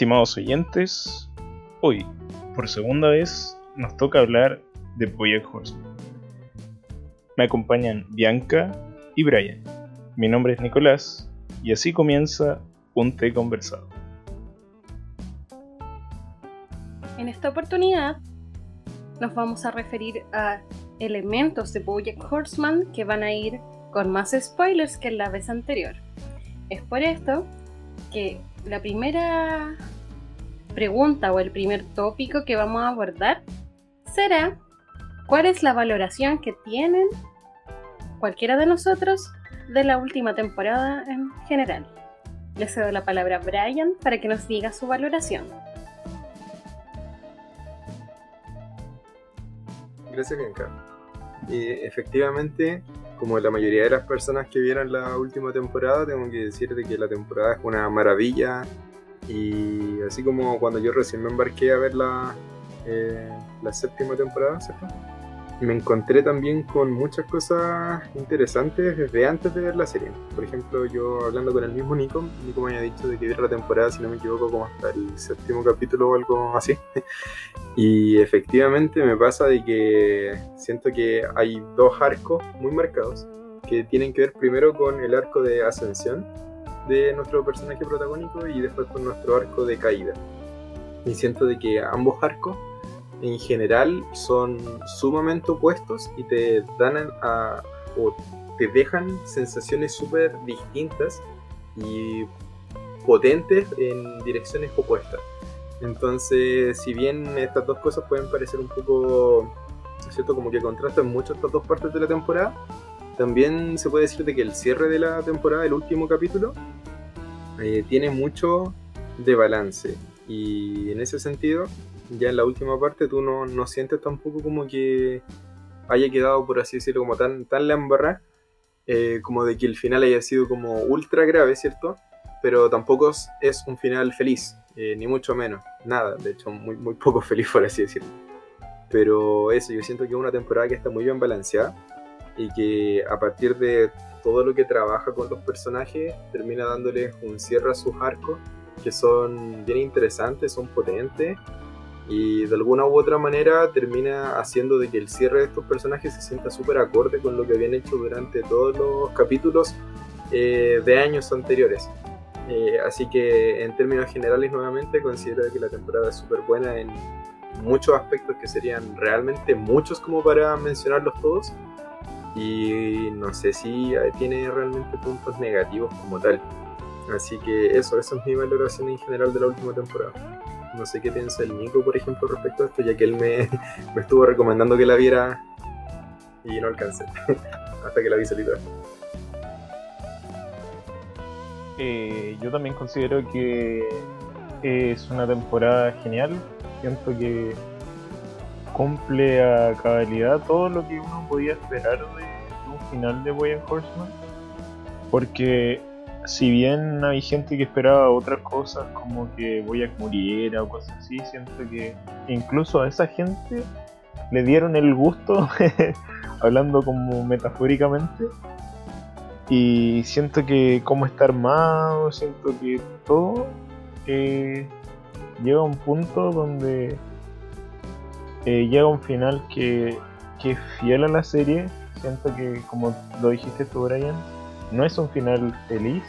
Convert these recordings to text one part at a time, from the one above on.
Estimados oyentes, hoy, por segunda vez, nos toca hablar de Bojack Horseman. Me acompañan Bianca y Brian. Mi nombre es Nicolás y así comienza un té conversado. En esta oportunidad nos vamos a referir a elementos de Bojack Horseman que van a ir con más spoilers que en la vez anterior. Es por esto que la primera pregunta o el primer tópico que vamos a abordar será ¿cuál es la valoración que tienen cualquiera de nosotros de la última temporada en general? Le cedo la palabra a Brian para que nos diga su valoración. Gracias, Bianca. Y efectivamente, como la mayoría de las personas que vieron la última temporada, tengo que decirte que la temporada es una maravilla. Y así como cuando yo recién me embarqué a ver la, eh, la séptima temporada. Me encontré también con muchas cosas interesantes desde antes de ver la serie. Por ejemplo, yo hablando con el mismo Nico, Nico me había dicho de que viera la temporada, si no me equivoco, como hasta el séptimo capítulo o algo así. y efectivamente me pasa de que siento que hay dos arcos muy marcados que tienen que ver primero con el arco de ascensión de nuestro personaje protagónico y después con nuestro arco de caída. Y siento de que ambos arcos en general son sumamente opuestos y te dan a, o te dejan sensaciones súper distintas y potentes en direcciones opuestas. Entonces, si bien estas dos cosas pueden parecer un poco, ¿cierto? Como que contrastan mucho estas dos partes de la temporada, también se puede decir de que el cierre de la temporada, el último capítulo, eh, tiene mucho de balance. Y en ese sentido, ya en la última parte tú no, no sientes tampoco como que haya quedado, por así decirlo, como tan, tan la eh, como de que el final haya sido como ultra grave, ¿cierto? Pero tampoco es, un final feliz, eh, ni mucho menos, nada, de hecho muy, muy poco feliz, por así decirlo. Pero eso, yo siento que es una temporada que está muy bien balanceada y que a partir de todo lo que trabaja con los personajes termina dándoles un cierre a sus arcos que son bien interesantes, son potentes y de alguna u otra manera termina haciendo de que el cierre de estos personajes se sienta súper acorde con lo que habían hecho durante todos los capítulos eh, de años anteriores. Eh, así que en términos generales nuevamente considero que la temporada es súper buena en muchos aspectos que serían realmente muchos como para mencionarlos todos y no sé si tiene realmente puntos negativos como tal. Así que eso, esa es mi valoración en general de la última temporada. No sé qué piensa el Nico, por ejemplo, respecto a esto, ya que él me, estuvo recomendando que la viera y no alcancé hasta que la vi solita. Eh, yo también considero que es una temporada genial. Siento que cumple a cabalidad todo lo que uno podía esperar de un final de Boy Horseman. Porque si bien hay gente que esperaba otras cosas como que voy a muriera o cosas así, siento que incluso a esa gente le dieron el gusto, hablando como metafóricamente, y siento que como está armado, siento que todo eh, llega a un punto donde eh, llega un final que, que es fiel a la serie, siento que como lo dijiste tú Brian, no es un final feliz,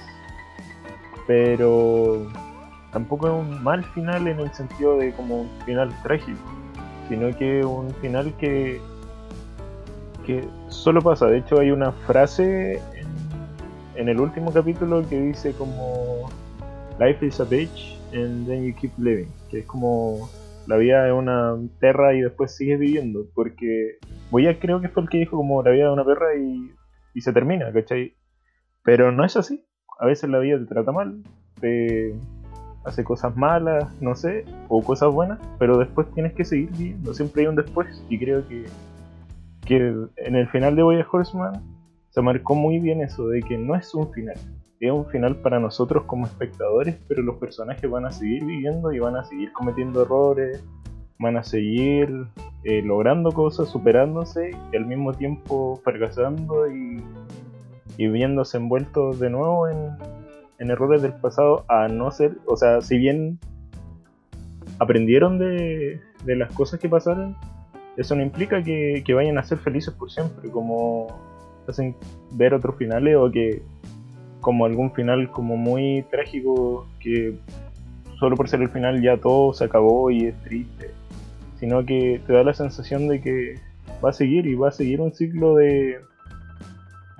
pero tampoco es un mal final en el sentido de como un final trágico, sino que un final que, que solo pasa. De hecho hay una frase en, el último capítulo que dice como Life is a bitch and then you keep living, que es como la vida es una perra y después sigues viviendo, porque voy a creo que fue el que dijo como la vida es una perra y, y se termina, ¿cachai? Pero no es así. A veces la vida te trata mal, te hace cosas malas, no sé, o cosas buenas, pero después tienes que seguir viviendo. Siempre hay un después. Y creo que, que en el final de Boya Horseman se marcó muy bien eso, de que no es un final. Es un final para nosotros como espectadores, pero los personajes van a seguir viviendo y van a seguir cometiendo errores, van a seguir eh, logrando cosas, superándose y al mismo tiempo fracasando y y viéndose envueltos de nuevo en, errores del pasado, a no ser, o sea, si bien aprendieron de, de las cosas que pasaron, eso no implica que, que, vayan a ser felices por siempre, como hacen ver otros finales o que como algún final como muy trágico que solo por ser el final ya todo se acabó y es triste, sino que te da la sensación de que va a seguir y va a seguir un ciclo de,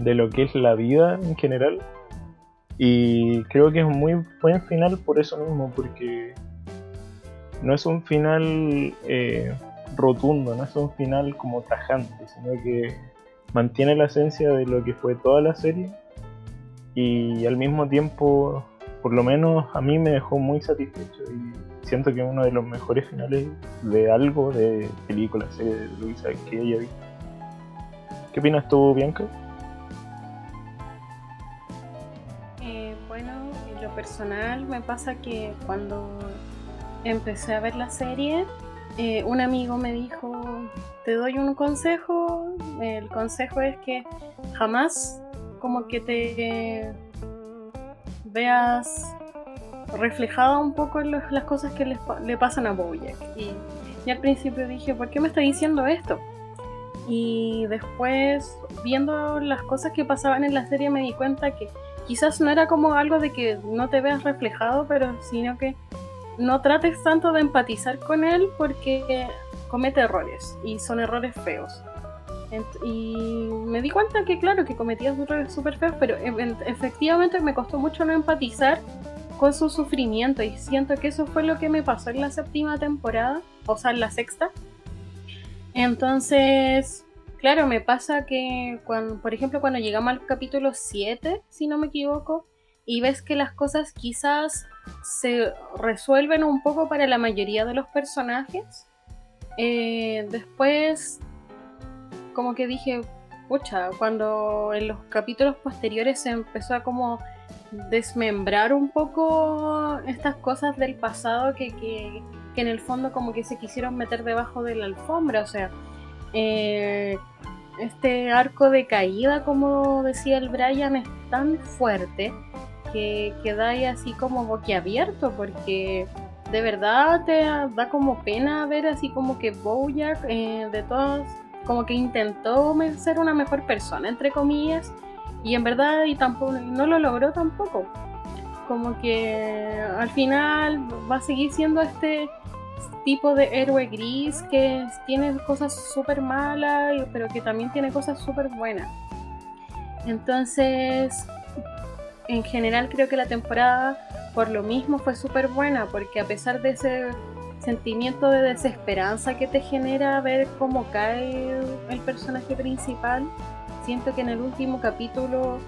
de lo que es la vida en general. Y creo que es un muy buen final por eso mismo, porque no es un final eh, rotundo, no es un final como tajante, sino que mantiene la esencia de lo que fue toda la serie y al mismo tiempo, por lo menos a mí me dejó muy satisfecho y siento que es uno de los mejores finales de algo, de película, serie de Luisa que haya visto. ¿Qué opinas tú, Bianca? Personal me pasa que cuando empecé a ver la serie, eh, un amigo me dijo, te doy un consejo, el consejo es que jamás como que te veas reflejada un poco en las cosas que le, pasan a Bojack. Y, y, al principio dije, ¿por qué me está diciendo esto? Y después, viendo las cosas que pasaban en la serie, me di cuenta que quizás no era como algo de que no te veas reflejado, pero sino que no trates tanto de empatizar con él porque comete errores y son errores feos. Y me di cuenta que, claro, que cometía errores súper feos, pero e-, efectivamente me costó mucho no empatizar con su sufrimiento y siento que eso fue lo que me pasó en la séptima temporada, o sea, en la sexta. Entonces, claro, me pasa que, cuando, por ejemplo, cuando llegamos al capítulo 7, si no me equivoco, y ves que las cosas quizás se resuelven un poco para la mayoría de los personajes. Eh, después, como que dije, pucha, cuando en los capítulos posteriores se empezó a como desmembrar un poco estas cosas del pasado que, que, en el fondo como que se quisieron meter debajo de la alfombra, o sea, eh, este arco de caída, como decía el Brian, es tan fuerte que quedáis así como boquiabierto porque de verdad te da como pena ver así como que Bojack eh, de todos como que intentó ser una mejor persona entre comillas y en verdad y tampoco no lo logró tampoco. Como que al final va a seguir siendo este tipo de héroe gris que tiene cosas súper malas pero que también tiene cosas súper buenas. Entonces en general creo que la temporada por lo mismo fue súper buena, porque a pesar de ese sentimiento de desesperanza que te genera ver cómo cae el personaje principal, siento que en el último capítulo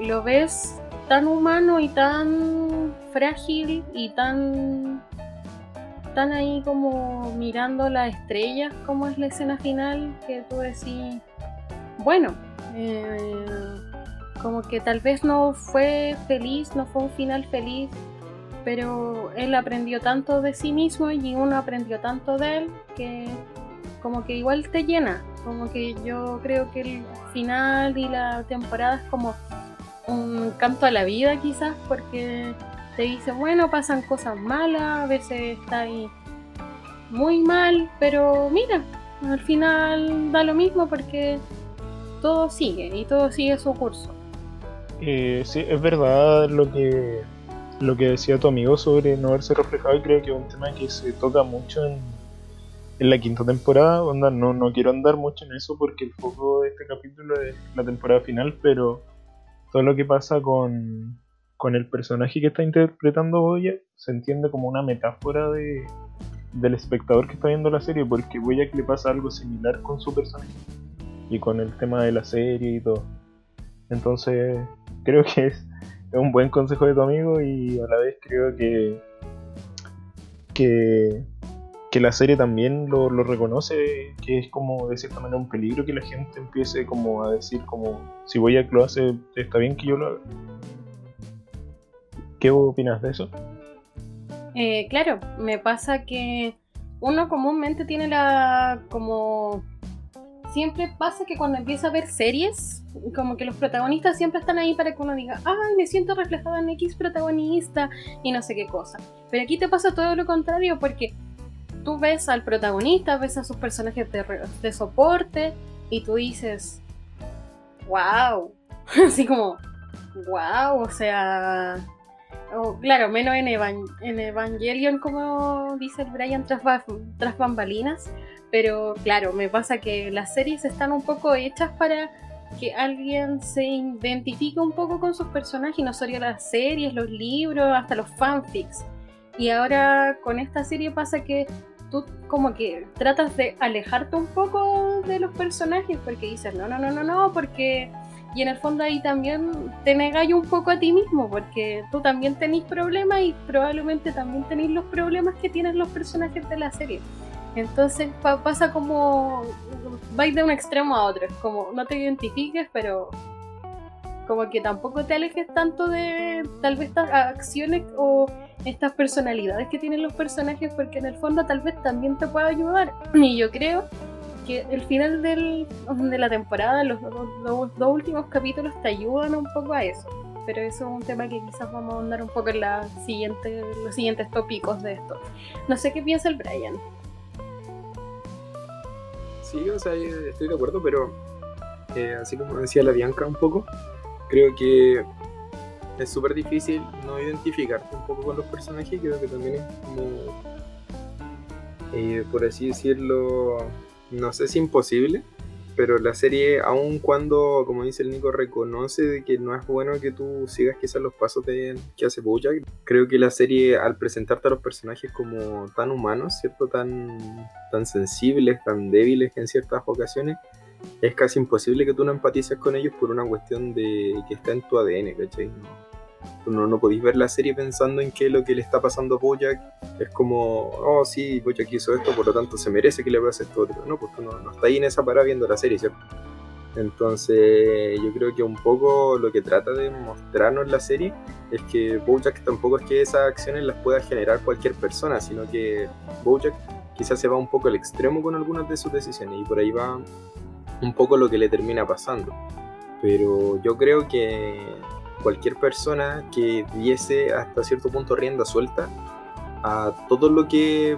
lo ves tan humano y tan frágil y tan tan ahí como mirando las estrellas como es la escena final que tú decís bueno eh, como que tal vez no fue feliz, no fue un final feliz, pero él aprendió tanto de sí mismo y uno aprendió tanto de él que como que igual te llena, como que yo creo que el final y la temporada es como un canto a la vida quizás porque te dice, bueno, pasan cosas malas, a veces está ahí muy mal, pero mira, al final da lo mismo porque todo sigue y todo sigue su curso. Eh, sí, es verdad lo que lo que decía tu amigo sobre no verse reflejado y creo que es un tema que se toca mucho en, en la quinta temporada. Onda, no, no quiero andar mucho en eso porque el foco de este capítulo es la temporada final, pero todo lo que pasa con, con el personaje que está interpretando Boya se entiende como una metáfora de, del espectador que está viendo la serie, porque Boya le pasa algo similar con su personaje y con el tema de la serie y todo. Entonces, creo que es, un buen consejo de tu amigo y a la vez creo que, que, la serie también lo, reconoce, que es como de cierta manera un peligro que la gente empiece como a decir como si voy a lo hace, está bien que yo lo haga. ¿Qué opinas de eso? Eh, claro, me pasa que uno comúnmente tiene la como siempre pasa que cuando empieza a ver series, como que los protagonistas siempre están ahí para que uno diga, ay, me siento reflejado en X protagonista y no sé qué cosa. Pero aquí te pasa todo lo contrario porque tú ves al protagonista, ves a sus personajes de soporte y tú dices, wow, así como, wow, o sea, claro, menos en, Evangelion, como dice Brian, tras, tras bambalinas, pero claro, me pasa que las series están un poco hechas para que alguien se identifique un poco con sus personajes, no solo las series, los libros, hasta los fanfics. Y ahora con esta serie pasa que tú como que tratas de alejarte un poco de los personajes porque dices, no, no, no, no, no, porque y en el fondo ahí también te negáis un poco a ti mismo, porque tú también tenéis problemas y probablemente también tenéis los problemas que tienen los personajes de la serie. Entonces pasa como vais de un extremo a otro, como no te identifiques, pero como que tampoco te alejes tanto de tal vez estas acciones o estas personalidades que tienen los personajes, porque en el fondo tal vez también te pueda ayudar. Y yo creo que el final de la temporada, los, dos últimos capítulos te ayudan un poco a eso. Pero eso es un tema que quizás vamos a andar un poco en la siguiente, los siguientes tópicos de esto. No sé qué piensa el Brian. Sí, o sea, estoy de acuerdo, pero eh, así como decía la Bianca un poco, creo que es súper difícil no identificarte un poco con los personajes. Creo que también es como, eh, por así decirlo, no sé si imposible, pero la serie, aun cuando, como dice el Nico, reconoce de que no es bueno que tú sigas quizás los pasos de, que hace Bojack, creo que la serie al presentarte a los personajes como tan humanos, ¿cierto? Tan, tan sensibles, tan débiles en ciertas ocasiones, es casi imposible que tú no empatices con ellos por una cuestión de que está en tu ADN, ¿cachai? No, no podéis ver la serie pensando en que lo que le está pasando a Bojack es como, oh sí, Bojack hizo esto, por lo tanto se merece que le pase esto otro. No, porque no, no está ahí en esa parada viendo la serie, ¿cierto? Entonces yo creo que un poco lo que trata de mostrarnos la serie es que Bojack tampoco es que esas acciones las pueda generar cualquier persona, sino que Bojack quizás se va un poco al extremo con algunas de sus decisiones y por ahí va un poco lo que le termina pasando. Pero yo creo que cualquier persona que diese hasta cierto punto rienda suelta a todo lo que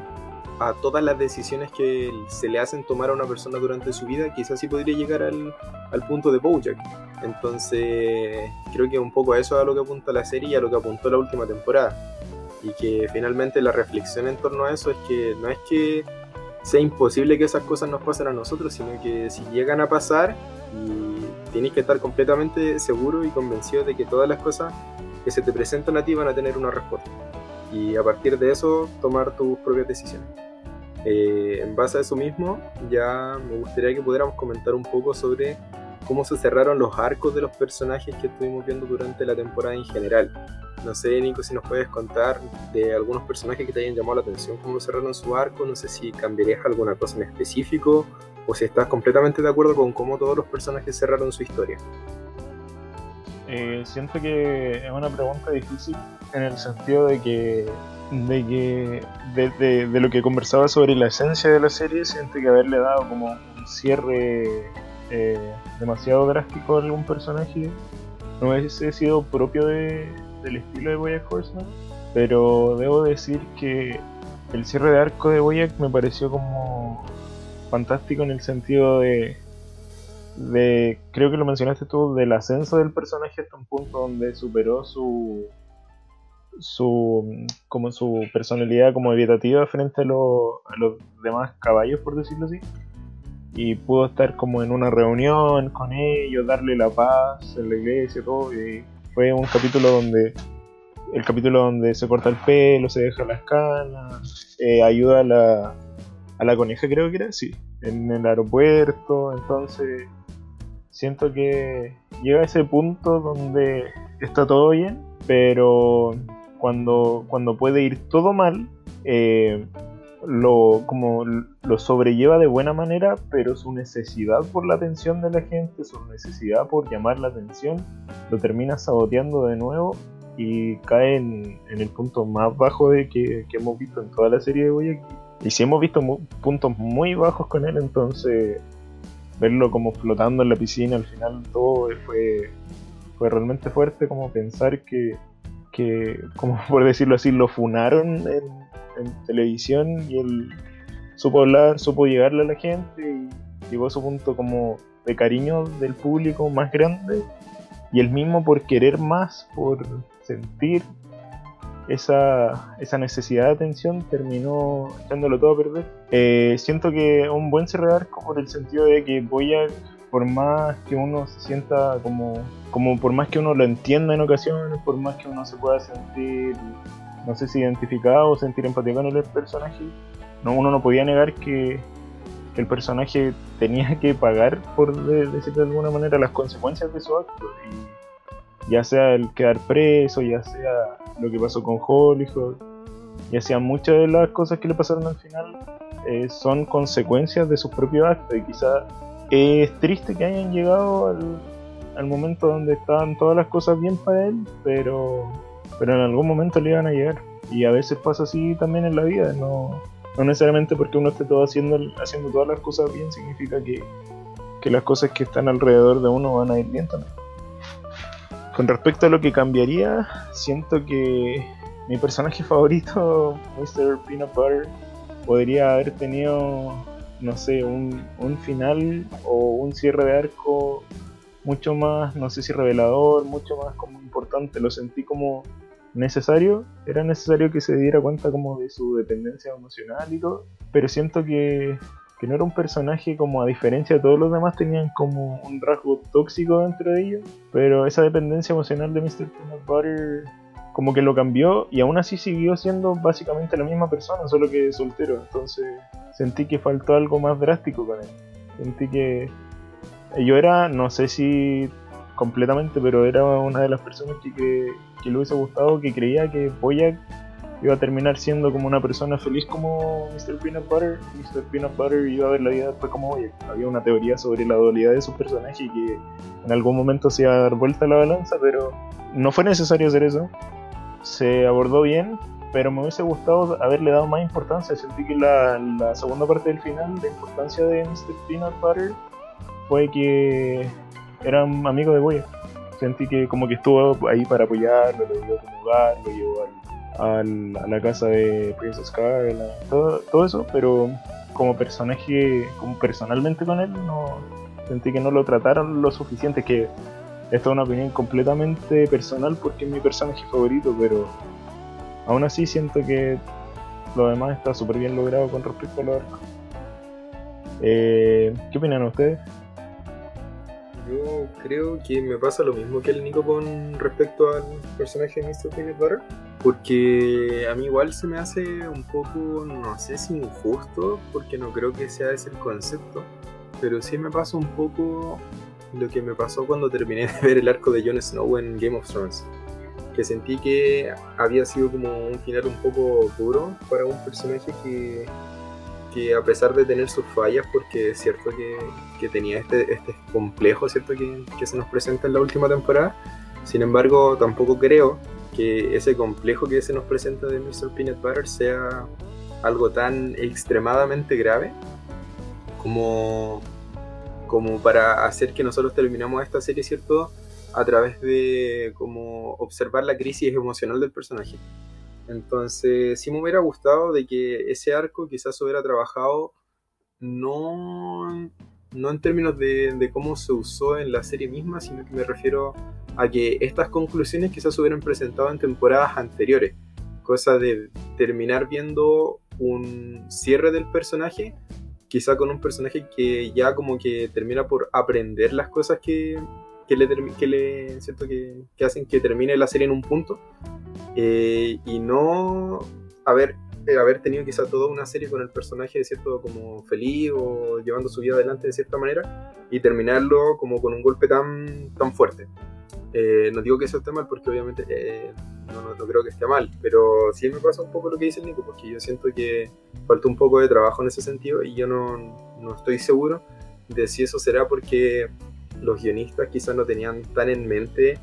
a todas las decisiones que se le hacen tomar a una persona durante su vida, quizás sí podría llegar al, al punto de Bojack. Entonces, creo que un poco a eso es a lo que apunta la serie y a lo que apuntó la última temporada. Y que finalmente la reflexión en torno a eso es que no es que sea imposible que esas cosas nos pasen a nosotros, sino que si llegan a pasar y tienes que estar completamente seguro y convencido de que todas las cosas que se te presentan a ti van a tener una respuesta. Y a partir de eso, tomar tus propias decisiones. Eh, en base a eso mismo, ya me gustaría que pudiéramos comentar un poco sobre cómo se cerraron los arcos de los personajes que estuvimos viendo durante la temporada en general. No sé, Nico, si nos puedes contar de algunos personajes que te hayan llamado la atención, cómo cerraron su arco, no sé si cambiarías alguna cosa en específico o si estás completamente de acuerdo con cómo todos los personajes cerraron su historia. Eh, siento que es una pregunta difícil en el sentido de que de que de, lo que conversaba sobre la esencia de la serie siento que haberle dado como un cierre eh, demasiado drástico a algún personaje no hubiese sido propio de, del estilo de Boyack Horseman pero debo decir que el cierre de arco de Boyack me pareció como fantástico en el sentido de, creo que lo mencionaste tú, del ascenso del personaje hasta un punto donde superó su, su, como su personalidad como evitativa frente a, a los demás caballos, por decirlo así. Y pudo estar como en una reunión con ellos, darle la paz en la iglesia, todo. Y fue un capítulo donde el capítulo donde se corta el pelo, se deja las canas, eh, ayuda a la, a la coneja creo que era, sí, en el aeropuerto, entonces siento que llega a ese punto donde está todo bien, pero cuando, cuando puede ir todo mal, eh, lo, como lo sobrelleva de buena manera, pero su necesidad por la atención de la gente, su necesidad por llamar la atención, lo termina saboteando de nuevo y cae en, el punto más bajo de que, que, hemos visto en toda la serie de Boyack y si hemos visto puntos muy bajos con él, entonces verlo como flotando en la piscina al final todo fue, fue realmente fuerte como pensar que, que, como por decirlo así, lo funaron en, televisión y él supo hablar, supo llegarle a la gente y llegó a su punto como de cariño del público más grande y el mismo por querer más, por sentir esa, esa necesidad de atención terminó echándolo todo a perder. Eh, siento que un buen cierre de arco por el sentido de que voy a, por más que uno se sienta como, como por más que uno lo entienda en ocasiones, por más que uno se pueda sentir, no sé si identificado o sentir empatía con el personaje, no, uno no podía negar que, que el personaje tenía que pagar, por decirlo de alguna manera, las consecuencias de su acto. Y ya sea el quedar preso, ya sea lo que pasó con Hollywood, ya sea muchas de las cosas que le pasaron al final, eh, son consecuencias de sus propios actos. Y quizá es triste que hayan llegado al, al, momento donde estaban todas las cosas bien para él, pero, pero en algún momento le iban a llegar. Y a veces pasa así también en la vida, no, no necesariamente porque uno esté todo haciendo, haciendo todas las cosas bien significa que, que las cosas que están alrededor de uno van a ir bien también. Con respecto a lo que cambiaría, siento que mi personaje favorito, Mr. Peanut Butter, podría haber tenido, no sé, un, un final o un cierre de arco mucho más, no sé si revelador, mucho más como importante. Lo sentí como necesario, era necesario que se diera cuenta como de su dependencia emocional y todo, pero siento que que no era un personaje como a diferencia de todos los demás tenían como un rasgo tóxico dentro de ellos, pero esa dependencia emocional de Mr. Peanut Butter como que lo cambió y aún así siguió siendo básicamente la misma persona, solo que soltero, entonces sentí que faltó algo más drástico con él. Sentí que yo era, no sé si completamente, pero era una de las personas que, que, que le hubiese gustado, que creía que Boyack iba a terminar siendo como una persona feliz como Mr. Peanut Butter. Mr. Peanut Butter iba a ver la vida después como oye. Había una teoría sobre la dualidad de su personaje y que en algún momento se iba a dar vuelta la balanza, pero no fue necesario hacer eso. Se abordó bien, pero me hubiese gustado haberle dado más importancia. Sentí que la, la segunda parte del final, la importancia de Mr. Peanut Butter, fue que era un amigo de Boya. Sentí que como que estuvo ahí para apoyarlo, lo llevó a lugar, lo llevó al a la casa de Princess Carla, todo, eso, pero como personaje, como personalmente con él, no sentí que no lo trataron lo suficiente, que esta es una opinión completamente personal porque es mi personaje favorito, pero aún así siento que lo demás está súper bien logrado con respecto a lo arcos. Eh, ¿Qué opinan ustedes? Yo creo que me pasa lo mismo que el Nico con respecto al personaje de Mr. Peanut Butter. Porque a mí igual se me hace un poco, no sé si injusto, porque no creo que sea ese el concepto. Pero sí me pasa un poco lo que me pasó cuando terminé de ver el arco de Jon Snow en Game of Thrones. Que sentí que había sido como un final un poco duro para un personaje que que a pesar de tener sus fallas, porque es cierto que, que tenía este, este complejo, ¿cierto? Que, que, se nos presenta en la última temporada, sin embargo, tampoco creo que ese complejo que se nos presenta de Mr. Peanut Butter sea algo tan extremadamente grave como, como para hacer que nosotros terminamos esta serie, ¿cierto? A través de como observar la crisis emocional del personaje. Entonces, sí me hubiera gustado de que ese arco quizás hubiera trabajado no, no en términos de, cómo se usó en la serie misma, sino que me refiero a que estas conclusiones quizás se hubieran presentado en temporadas anteriores. Cosa de terminar viendo un cierre del personaje, quizá con un personaje que ya como que termina por aprender las cosas que, que le, que, le ¿cierto? Que, que, hacen que termine la serie en un punto eh, y no haber, eh, haber tenido quizá toda una serie con el personaje, ¿cierto? Como feliz o llevando su vida adelante de cierta manera y terminarlo como con un golpe tan, tan fuerte. Eh, no digo que eso esté mal porque obviamente no, no, creo que esté mal, pero sí me pasa un poco lo que dice el Nico, porque yo siento que falta un poco de trabajo en ese sentido y yo no, no estoy seguro de si eso será porque los guionistas quizás no tenían tan en mente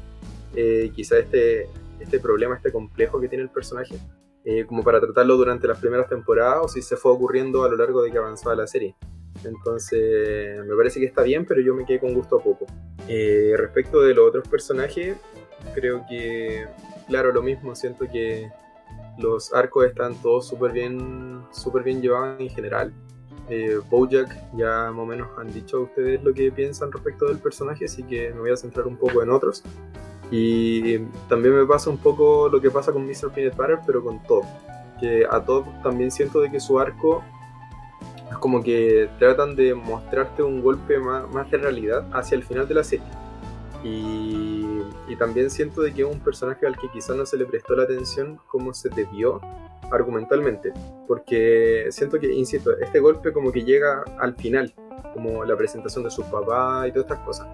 eh, quizás este, este problema, este complejo que tiene el personaje, eh, como para tratarlo durante las primeras temporadas o si se fue ocurriendo a lo largo de que avanzaba la serie. Entonces, me parece que está bien, pero yo me quedé con gusto a poco. Eh, respecto de los otros personajes, creo que, claro, lo mismo, siento que los arcos están todos súper bien, super bien llevados en general. Eh, Bojack ya más o menos han dicho a ustedes lo que piensan respecto del personaje, así que me voy a centrar un poco en otros. Y también me pasa un poco lo que pasa con Mr. Peanut Butter, pero con Todd. Que a Todd también siento de que su arco es como que tratan de mostrarte un golpe más, más de realidad hacia el final de la serie. Y, y, también siento de que es un personaje al que quizás no se le prestó la atención como se debió argumentalmente. Porque siento que, insisto, este golpe como que llega al final, como la presentación de su papá y todas estas cosas.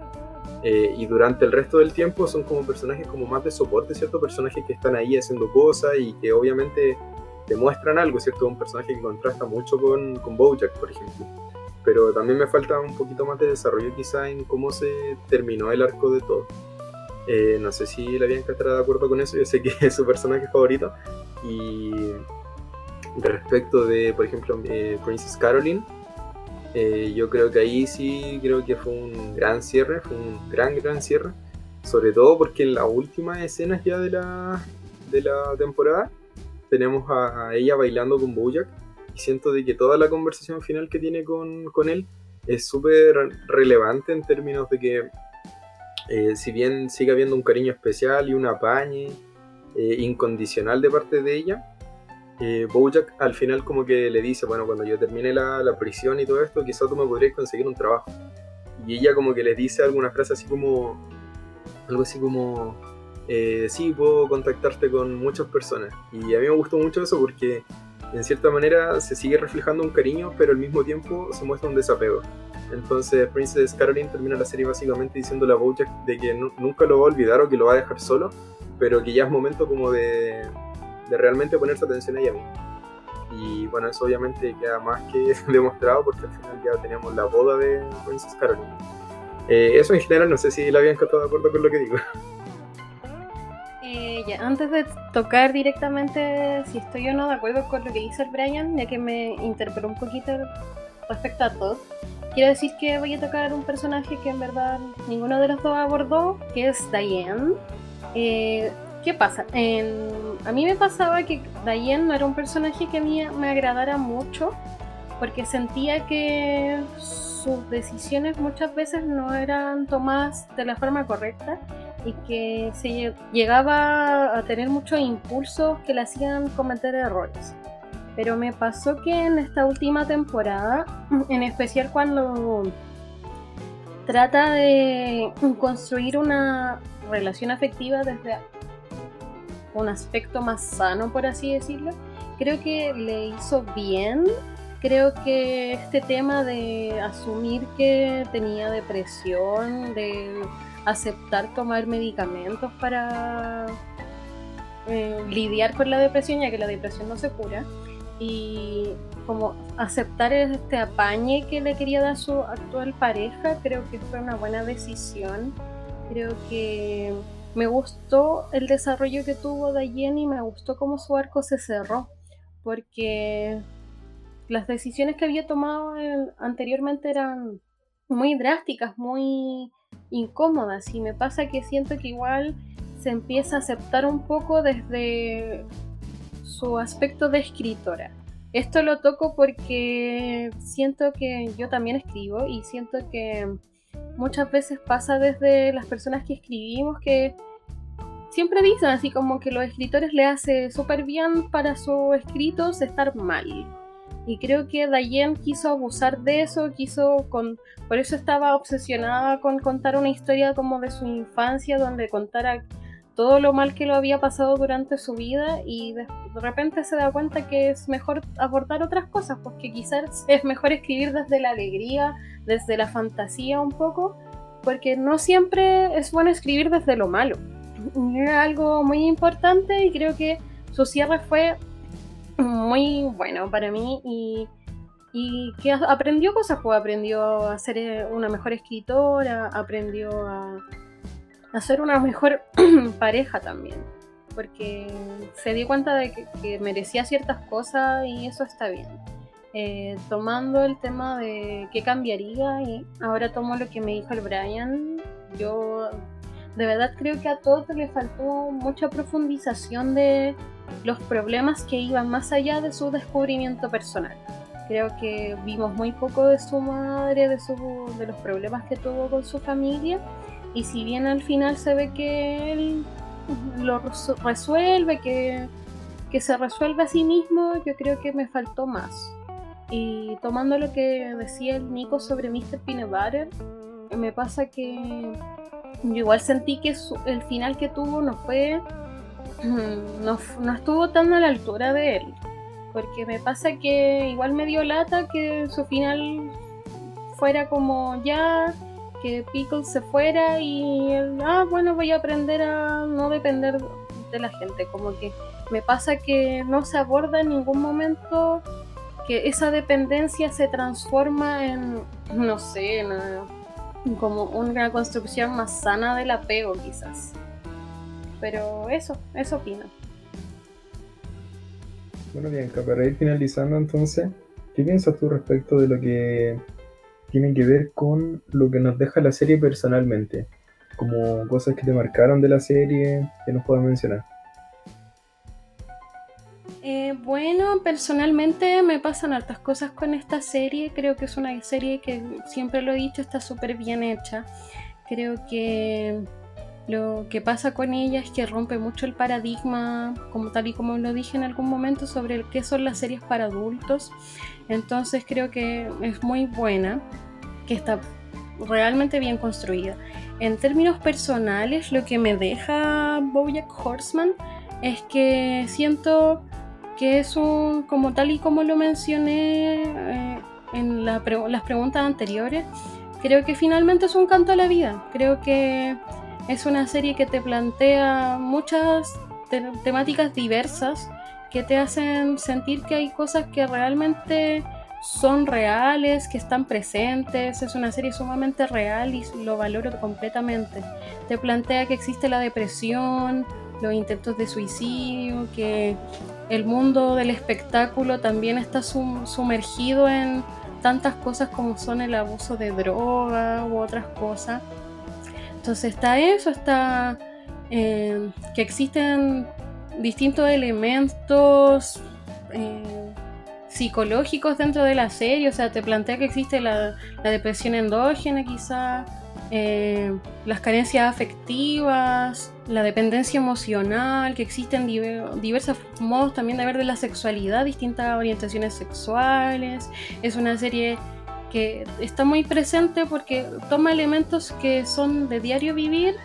Eh, y durante el resto del tiempo son como personajes como más de soporte, ¿cierto? Personajes que están ahí haciendo cosas y que obviamente demuestran algo, ¿cierto? Un personaje que contrasta mucho con, con Bojack, por ejemplo. Pero también me falta un poquito más de desarrollo quizá en cómo se terminó el arco de todo. Eh, no sé si la Bianca estará de acuerdo con eso, yo sé que es su personaje favorito. Y respecto de, por ejemplo, eh, Princess Caroline, eh, yo creo que ahí sí creo que fue un gran cierre, fue un gran, gran cierre. Sobre todo porque en las últimas escenas ya de la, de la temporada tenemos a, ella bailando con Bojack y siento de que toda la conversación final que tiene con, con él es súper relevante en términos de que eh, si bien sigue habiendo un cariño especial y un apañe eh, incondicional de parte de ella, eh, Bojack al final como que le dice, bueno, cuando yo termine la, la prisión y todo esto, quizá tú me podrías conseguir un trabajo. Y ella como que le dice algunas frases así como, algo así como, eh, sí, puedo contactarte con muchas personas. Y a mí me gustó mucho eso porque en cierta manera se sigue reflejando un cariño, pero al mismo tiempo se muestra un desapego. Entonces Princess Caroline termina la serie básicamente diciéndole a Bojack de que nunca lo va a olvidar o que lo va a dejar solo, pero que ya es momento como de, de realmente ponerse atención a ella. Y bueno, eso obviamente queda más que demostrado porque al final ya teníamos la boda de Princess Caroline. Eh, eso en general, no sé si la habían estado de acuerdo con lo que digo. Ya, antes de tocar directamente si estoy o no de acuerdo con lo que dice el Brian, ya que me interpeló un poquito respecto a todo, quiero decir que voy a tocar un personaje que en verdad ninguno de los dos abordó, que es Diane. Eh, ¿Qué pasa? a mí me pasaba que Diane no era un personaje que a mí me agradara mucho porque sentía que sus decisiones muchas veces no eran tomadas de la forma correcta y que se llegaba a tener muchos impulsos que le hacían cometer errores. Pero me pasó que en esta última temporada, en especial cuando trata de construir una relación afectiva desde un aspecto más sano, por así decirlo, creo que le hizo bien. Creo que este tema de asumir que tenía depresión, de aceptar tomar medicamentos para eh, lidiar con la depresión, ya que la depresión no se cura, y como aceptar este apañe que le quería dar su actual pareja, creo que fue una buena decisión. Creo que me gustó el desarrollo que tuvo Diane y me gustó cómo su arco se cerró, porque las decisiones que había tomado anteriormente eran muy drásticas, muy incómodas y me pasa que siento que igual se empieza a aceptar un poco desde su aspecto de escritora. Esto lo toco porque siento que yo también escribo y siento que muchas veces pasa desde las personas que escribimos que siempre dicen así como que los escritores le hace súper bien para sus escritos estar mal. Y creo que Diane quiso abusar de eso, quiso con. Por eso estaba obsesionada con contar una historia como de su infancia, donde contara todo lo mal que lo había pasado durante su vida y de, repente se da cuenta que es mejor abordar otras cosas, porque quizás es mejor escribir desde la alegría, desde la fantasía un poco, porque no siempre es bueno escribir desde lo malo. Era algo muy importante y creo que su cierre fue muy bueno para mí y, y que aprendió cosas, pues aprendió a ser eh, una mejor escritora, aprendió a, a ser una mejor pareja también, porque se dio cuenta de que, que, merecía ciertas cosas y eso está bien. eh, tomando el tema de qué cambiaría y ahora tomo lo que me dijo el Brian, yo de verdad creo que a todos le faltó mucha profundización de los problemas que iban más allá de su descubrimiento personal. Creo que vimos muy poco de su madre, de, su, de los problemas que tuvo con su familia. Y si bien al final se ve que él lo resuelve, que, que se resuelve a sí mismo, yo creo que me faltó más. Y tomando lo que decía el Nico sobre Mr. Peanut me pasa que yo igual sentí que el final que tuvo no fue. No, no estuvo tan a la altura de él. Porque me pasa que igual me dio lata que su final fuera como ya, que Pickles se fuera y él, ah, bueno, voy a aprender a no depender de la gente. Como que me pasa que no se aborda en ningún momento que esa dependencia se transforma en, no sé, como una construcción más sana del apego quizás. Pero eso, eso opino. Bueno, Bianca, para ir finalizando entonces, ¿qué piensas tú respecto de lo que tiene que ver con lo que nos deja la serie personalmente? Como cosas que te marcaron de la serie, que nos puedas mencionar. Eh, bueno, personalmente me pasan hartas cosas con esta serie. Creo que es una serie que, siempre lo he dicho, está súper bien hecha. Creo que lo que pasa con ella es que rompe mucho el paradigma, como tal y como lo dije en algún momento, sobre qué son las series para adultos. Entonces creo que es muy buena, que está realmente bien construida. En términos personales, lo que me deja Bojack Horseman es que siento que es un, como tal y como lo mencioné eh, en las preguntas anteriores, creo que finalmente es un canto a la vida. Creo que es una serie que te plantea muchas temáticas diversas que te hacen sentir que hay cosas que realmente son reales, que están presentes. Es una serie sumamente real y lo valoro completamente. Te plantea que existe la depresión, los intentos de suicidio, que el mundo del espectáculo también está sumergido en tantas cosas como son el abuso de droga u otras cosas. Entonces está eso, está eh, que existen distintos elementos eh, psicológicos dentro de la serie, o sea, te plantea que existe la, depresión endógena quizá, eh, las carencias afectivas, la dependencia emocional, que existen diversos modos también de ver de la sexualidad, distintas orientaciones sexuales. Es una serie que está muy presente porque toma elementos que son de diario vivir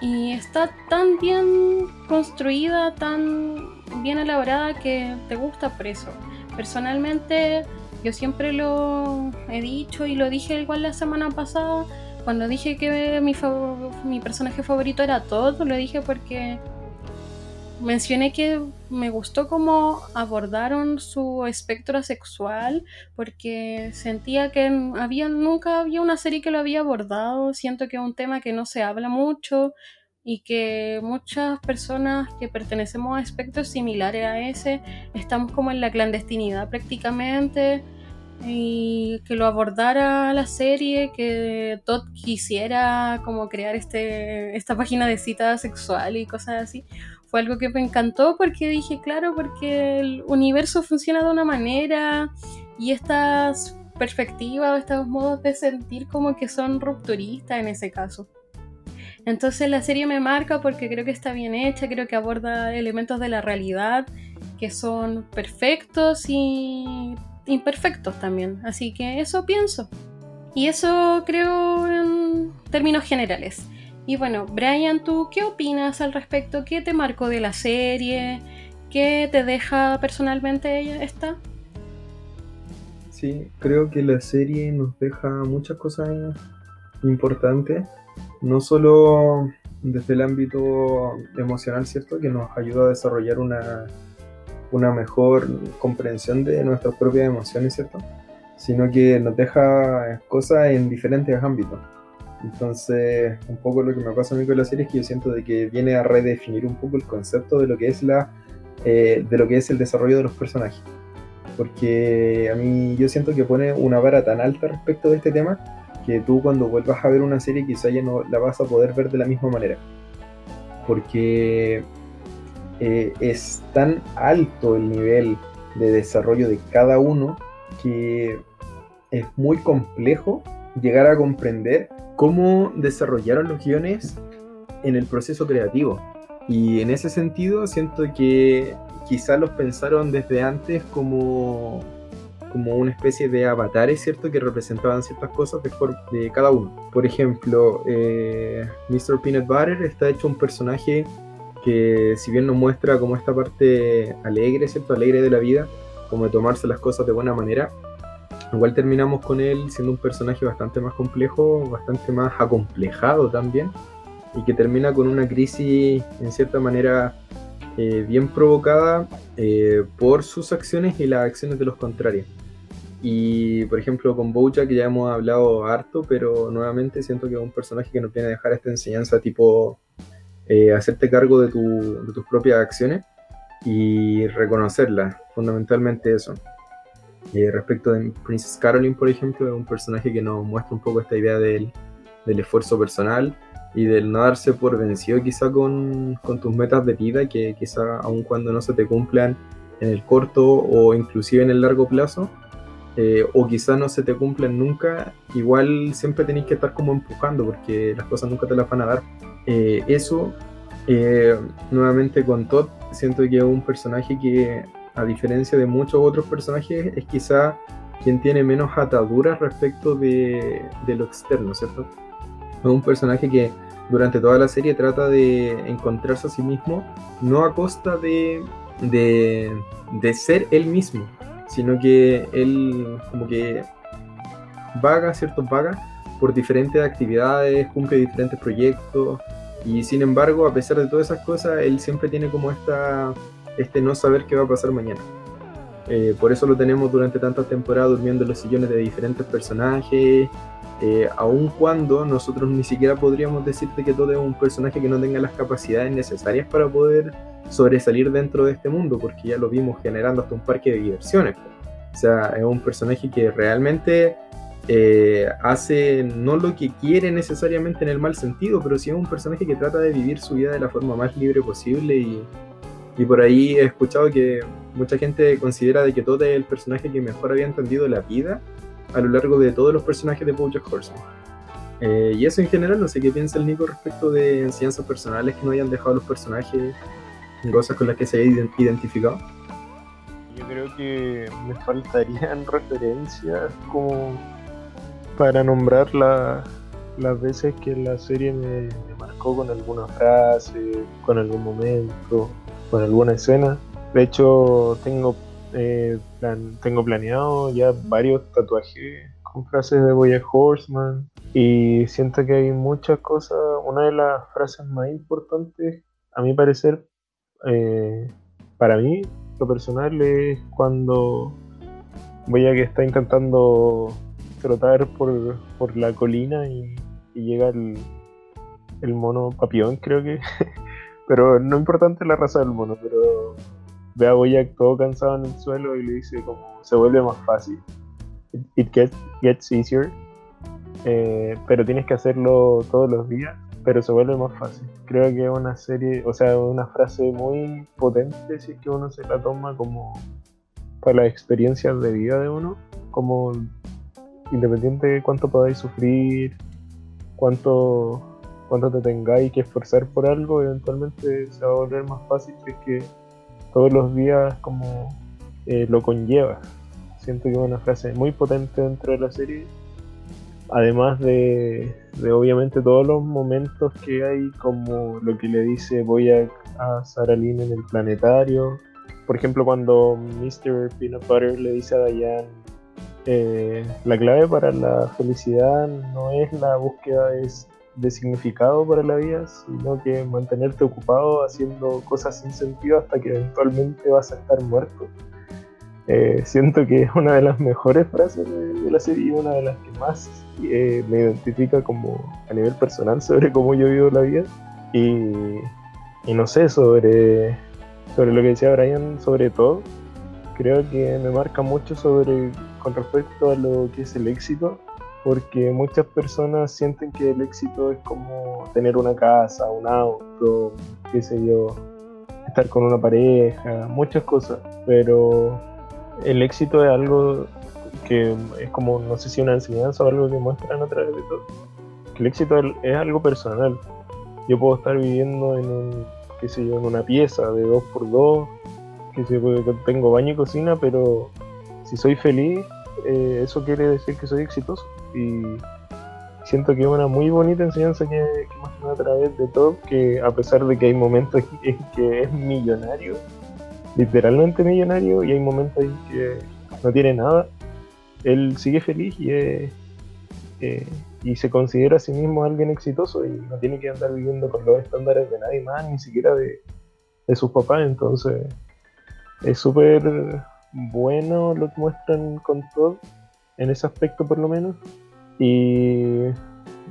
y está tan bien construida, tan bien elaborada que te gusta por eso. Personalmente, yo siempre lo he dicho y lo dije igual la semana pasada, cuando dije que mi, personaje favorito era Todd, lo dije porque mencioné que me gustó cómo abordaron su espectro sexual porque sentía que había nunca había una serie que lo había abordado. Siento que es un tema que no se habla mucho y que muchas personas que pertenecemos a espectros similares a ese estamos como en la clandestinidad prácticamente y que lo abordara la serie, que Todd quisiera como crear este, esta página de cita sexual y cosas así, fue algo que me encantó porque dije, claro, porque el universo funciona de una manera y estas perspectivas, estos modos de sentir como que son rupturistas en ese caso. Entonces la serie me marca porque creo que está bien hecha, creo que aborda elementos de la realidad que son perfectos y imperfectos también. Así que eso pienso. Y eso creo en términos generales. Y bueno, Brian, ¿tú qué opinas al respecto? ¿Qué te marcó de la serie? ¿Qué te deja personalmente esta? Sí, creo que la serie nos deja muchas cosas importantes, no solo desde el ámbito emocional, ¿cierto? Que nos ayuda a desarrollar una, una mejor comprensión de nuestras propias emociones, ¿cierto? Sino que nos deja cosas en diferentes ámbitos. Entonces, un poco lo que me pasa a mí con la serie es que yo siento de que viene a redefinir un poco el concepto de lo que es la eh, de lo que es el desarrollo de los personajes. porque a mí yo siento que pone una vara tan alta respecto de este tema que tú cuando vuelvas a ver una serie quizá ya no la vas a poder ver de la misma manera. Porque eh, es tan alto el nivel de desarrollo de cada uno que es muy complejo llegar a comprender cómo desarrollaron los guiones en el proceso creativo. Y en ese sentido siento que quizá los pensaron desde antes como como una especie de avatares, ¿cierto? Que representaban ciertas cosas de, de cada uno. Por ejemplo, eh, Mr. Peanut Butter está hecho un personaje que si bien nos muestra como esta parte alegre, ¿cierto? Alegre de la vida, como de tomarse las cosas de buena manera, igual terminamos con él siendo un personaje bastante más complejo, bastante más acomplejado también, y que termina con una crisis en cierta manera eh, bien provocada eh, por sus acciones y las acciones de los contrarios. Y por ejemplo con Bojack ya hemos hablado harto, pero nuevamente siento que es un personaje que nos viene a dejar esta enseñanza tipo eh, hacerte cargo de, de, tus propias acciones y reconocerlas, fundamentalmente eso. Eh, respecto de Princess Caroline, por ejemplo, es un personaje que nos muestra un poco esta idea del, del esfuerzo personal y del no darse por vencido quizá con, con, tus metas de vida, que quizá aun cuando no se te cumplan en el corto o inclusive en el largo plazo, eh, o quizás no se te cumplen nunca, igual siempre tenéis que estar como empujando porque las cosas nunca te las van a dar. Eh, eso, eh, nuevamente con Todd, siento que es un personaje que, a diferencia de muchos otros personajes, es quizá quien tiene menos ataduras respecto de, de lo externo, ¿cierto? Es un personaje que durante toda la serie trata de encontrarse a sí mismo, no a costa de, de, de ser él mismo, sino que él como que vaga, ¿cierto? Vaga por diferentes actividades, cumple diferentes proyectos y sin embargo, a pesar de todas esas cosas, él siempre tiene como esta, este no saber qué va a pasar mañana. Eh, por eso lo tenemos durante tantas temporadas durmiendo en los sillones de diferentes personajes, eh, aun cuando nosotros ni siquiera podríamos decirte que todo es un personaje que no tenga las capacidades necesarias para poder sobresalir dentro de este mundo, porque ya lo vimos generando hasta un parque de diversiones. O sea, es un personaje que realmente eh, hace no lo que quiere necesariamente en el mal sentido, pero sí es un personaje que trata de vivir su vida de la forma más libre posible y, y por ahí he escuchado que mucha gente considera de que todo es el personaje que mejor había entendido la vida a lo largo de todos los personajes de BoJack Horseman. Eh, y eso en general, no sé qué piensa el Nico respecto de enseñanzas personales que no hayan dejado los personajes cosas con las que se haya identificado? Yo creo que me faltarían referencias como para nombrar las veces que la serie me, marcó con alguna frase, con algún momento, con alguna escena. De hecho, tengo, eh, tengo planeado ya varios tatuajes con frases de Boya Horseman y siento que hay muchas cosas. Una de las frases más importantes, a mi parecer, eh, para mí, lo personal es cuando voy a que está intentando trotar por, por la colina y, llega el, el, mono papión, creo que. pero no importante la raza del mono, pero ve a Boyack todo cansado en el suelo y le dice como se vuelve más fácil. It, gets, easier. Eh, pero tienes que hacerlo todos los días pero se vuelve más fácil. Creo que es una serie, o sea, una frase muy potente si es que uno se la toma como para las experiencias de vida de uno, como independiente de cuánto podáis sufrir, cuánto, cuánto te tengáis que esforzar por algo, eventualmente se va a volver más fácil si es que todos los días como eh, lo conlleva. Siento que es una frase muy potente dentro de la serie además de, obviamente todos los momentos que hay, como lo que le dice voy a, a Sarah Lynn en el planetario. Por ejemplo, cuando Mr. Peanut Butter le dice a Diane, eh, la clave para la felicidad no es la búsqueda de, de significado para la vida, sino que mantenerte ocupado haciendo cosas sin sentido hasta que eventualmente vas a estar muerto. Eh, siento que es una de las mejores frases de, la serie y una de las que más eh, me identifica como a nivel personal sobre cómo yo vivo la vida. Y, no sé, sobre, sobre lo que decía Brian, sobre todo, creo que me marca mucho sobre con respecto a lo que es el éxito, porque muchas personas sienten que el éxito es como tener una casa, un auto, qué sé yo, estar con una pareja, muchas cosas, pero el éxito es algo que es como, no sé si una enseñanza o algo que muestran a través de todo. Que el éxito es algo personal. Yo puedo estar viviendo en un, qué sé yo, en una pieza de dos por dos, que tengo baño y cocina, pero si soy feliz, eh, eso quiere decir que soy exitoso. Y siento que es una muy bonita enseñanza que, que muestran a través de todo, que a pesar de que hay momentos en que es millonario, literalmente millonario, y hay momentos en que no tiene nada, él sigue feliz y, eh, y se considera a sí mismo alguien exitoso y no tiene que andar viviendo con los estándares de nadie más, ni siquiera de, de sus papás. Entonces, es súper bueno lo que muestran con todo, en ese aspecto por lo menos. Y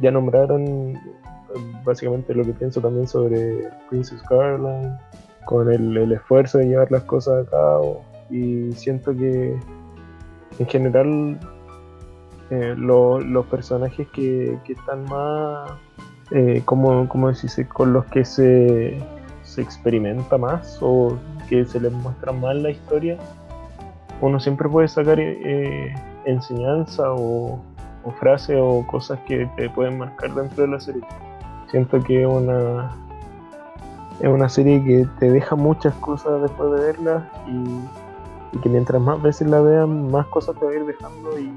ya nombraron básicamente lo que pienso también sobre Princess Caroline, con el, el esfuerzo de llevar las cosas a cabo. Y siento que en general eh, los personajes que, están más, eh, como, como decirse, con los que se, se experimenta más o que se les muestra más la historia, uno siempre puede sacar eh, enseñanza o, o frases o cosas que te pueden marcar dentro de la serie. Siento que es una, es una serie que te deja muchas cosas después de verla y y que mientras más veces la vean, más cosas te va a ir dejando y,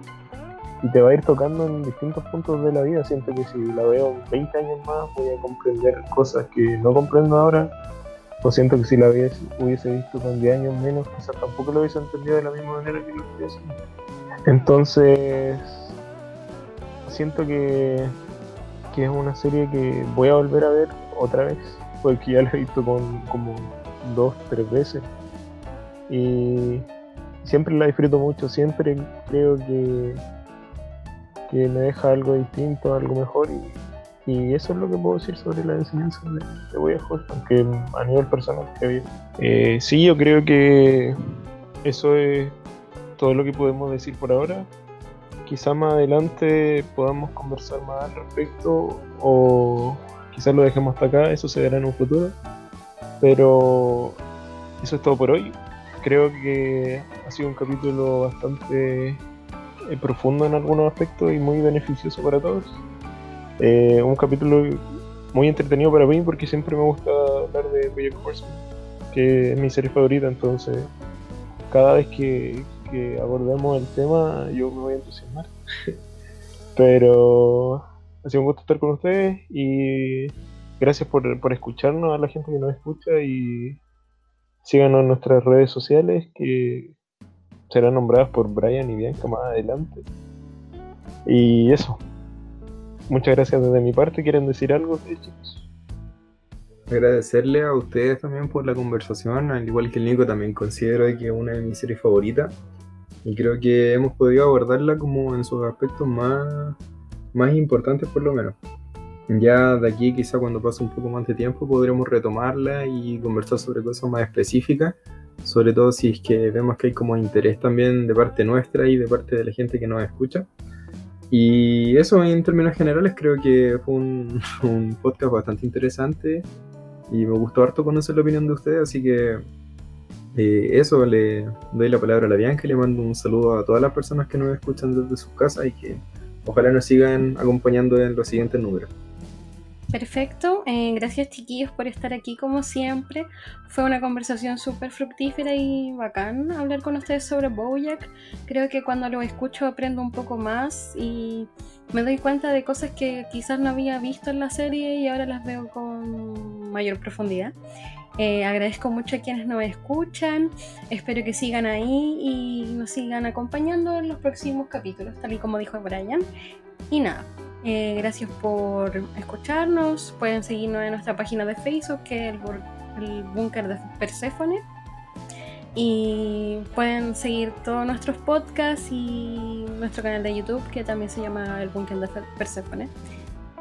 te va a ir tocando en distintos puntos de la vida. Siento que si la veo 20 años más voy a comprender cosas que no comprendo ahora, o siento que si la hubiese, hubiese visto con 10 años menos, quizás tampoco lo hubiese entendido de la misma manera que lo estoy haciendo. Entonces, siento que, que es una serie que voy a volver a ver otra vez, porque ya la he visto con, como dos, tres veces y siempre la disfruto mucho, siempre creo que, que me deja algo distinto, algo mejor y, eso es lo que puedo decir sobre la enseñanza de, de Boya aunque a nivel personal que eh, sí, yo creo que eso es todo lo que podemos decir por ahora. Quizá más adelante podamos conversar más al respecto o quizás lo dejemos hasta acá, eso se verá en un futuro. Pero eso es todo por hoy creo que ha sido un capítulo bastante eh, profundo en algunos aspectos y muy beneficioso para todos. Eh, un capítulo muy entretenido para mí porque siempre me gusta hablar de Bojack Horseman, que es mi serie favorita, entonces cada vez que, abordemos el tema yo me voy a entusiasmar. Pero ha sido un gusto estar con ustedes y gracias por, por escucharnos a la gente que nos escucha y Síganos en nuestras redes sociales que serán nombradas por Brian y Bianca más adelante. Y eso. Muchas gracias desde mi parte. ¿Quieren decir algo, chicos? Agradecerle a ustedes también por la conversación, al igual que el Nico también considero que es una de mis series favoritas y creo que hemos podido abordarla como en sus aspectos más, más importantes por lo menos. Ya de aquí quizá cuando pase un poco más de tiempo podremos retomarla y conversar sobre cosas más específicas, sobre todo si es que vemos que hay como interés también de parte nuestra y de parte de la gente que nos escucha. Y eso en términos generales creo que fue un, podcast bastante interesante y me gustó harto conocer la opinión de ustedes, así que eh, eso, le doy la palabra a la Bianca y le mando un saludo a todas las personas que nos escuchan desde sus casas y que ojalá nos sigan acompañando en los siguientes números. Perfecto, eh, gracias chiquillos por estar aquí como siempre. Fue una conversación súper fructífera y bacán hablar con ustedes sobre Bojack. Creo que cuando lo escucho aprendo un poco más y me doy cuenta de cosas que quizás no había visto en la serie y ahora las veo con mayor profundidad. Eh, agradezco mucho a quienes nos escuchan, espero que sigan ahí y nos sigan acompañando en los próximos capítulos, tal y como dijo Brian. Y nada, eh, gracias por escucharnos. Pueden seguirnos en nuestra página de Facebook, que es el, Búnker de Persephone. Y pueden seguir todos nuestros podcasts y nuestro canal de YouTube, que también se llama El Búnker de Persephone.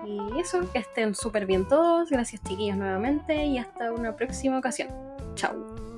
Y eso, que estén súper bien todos. Gracias, chiquillos, nuevamente. Y hasta una próxima ocasión. Chao.